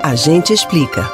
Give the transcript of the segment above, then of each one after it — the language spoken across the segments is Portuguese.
A gente explica.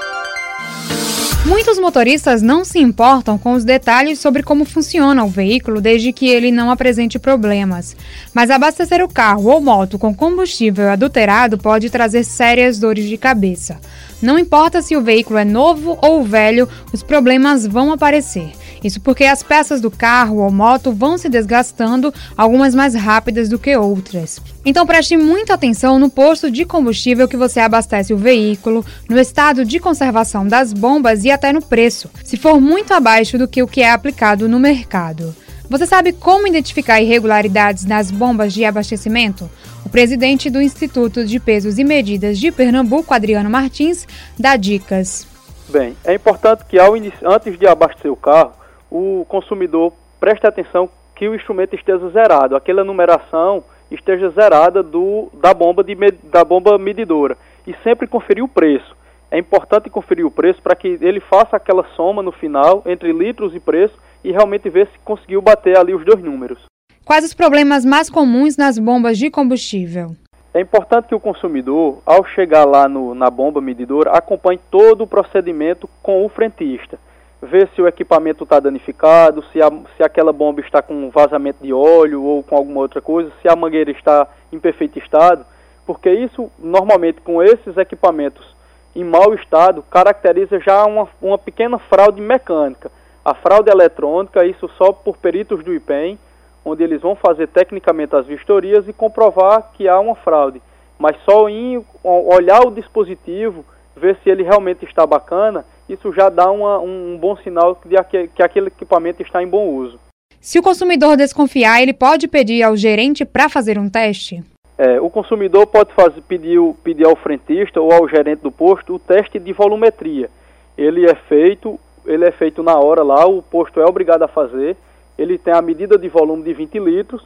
Muitos motoristas não se importam com os detalhes sobre como funciona o veículo desde que ele não apresente problemas. Mas abastecer o carro ou moto com combustível adulterado pode trazer sérias dores de cabeça. Não importa se o veículo é novo ou velho, os problemas vão aparecer. Isso porque as peças do carro ou moto vão se desgastando, algumas mais rápidas do que outras. Então preste muita atenção no posto de combustível que você abastece o veículo, no estado de conservação das bombas e até no preço, se for muito abaixo do que o que é aplicado no mercado. Você sabe como identificar irregularidades nas bombas de abastecimento? O presidente do Instituto de Pesos e Medidas de Pernambuco, Adriano Martins, dá dicas. Bem, é importante que ao antes de abastecer o carro, o consumidor preste atenção que o instrumento esteja zerado, aquela numeração esteja zerada do, da, bomba de, da bomba medidora e sempre conferir o preço. É importante conferir o preço para que ele faça aquela soma no final entre litros e preço e realmente ver se conseguiu bater ali os dois números. Quais os problemas mais comuns nas bombas de combustível? É importante que o consumidor, ao chegar lá no, na bomba medidora, acompanhe todo o procedimento com o frentista ver se o equipamento está danificado, se, a, se aquela bomba está com vazamento de óleo ou com alguma outra coisa, se a mangueira está em perfeito estado, porque isso normalmente com esses equipamentos em mau estado caracteriza já uma, uma pequena fraude mecânica. A fraude eletrônica, isso só por peritos do IPEM, onde eles vão fazer tecnicamente as vistorias e comprovar que há uma fraude. Mas só em olhar o dispositivo, ver se ele realmente está bacana, isso já dá uma, um bom sinal de que, que aquele equipamento está em bom uso. Se o consumidor desconfiar, ele pode pedir ao gerente para fazer um teste? É, o consumidor pode fazer, pedir, pedir ao frentista ou ao gerente do posto o teste de volumetria. Ele é feito, ele é feito na hora lá, o posto é obrigado a fazer. Ele tem a medida de volume de 20 litros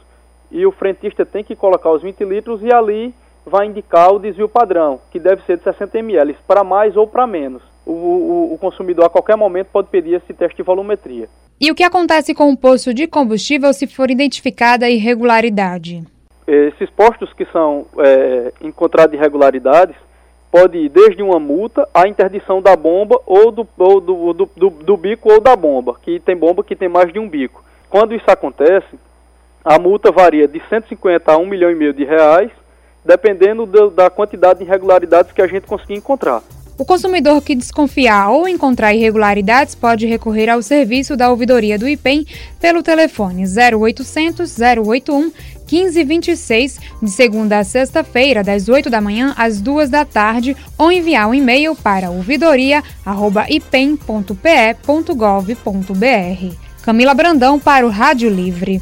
e o frentista tem que colocar os 20 litros e ali vai indicar o desvio padrão, que deve ser de 60 ml, para mais ou para menos o, o, o consumidor a qualquer momento pode pedir esse teste de volumetria. E o que acontece com o posto de combustível se for identificada irregularidade? Esses postos que são é, encontrados irregularidades pode ir desde uma multa à interdição da bomba ou do, ou do, do, do, do, bico ou da bomba, que tem bomba que tem mais de um bico. Quando isso acontece, a multa varia de 150 a 1 milhão e meio de reais, dependendo do, da quantidade de irregularidades que a gente conseguir encontrar. O consumidor que desconfiar ou encontrar irregularidades pode recorrer ao serviço da ouvidoria do IPEM pelo telefone 0800 081 1526, de segunda a sexta-feira, das 8 da manhã às 2 da tarde, ou enviar um e-mail para ouvidoria.ipem.pe.gov.br. Camila Brandão para o Rádio Livre.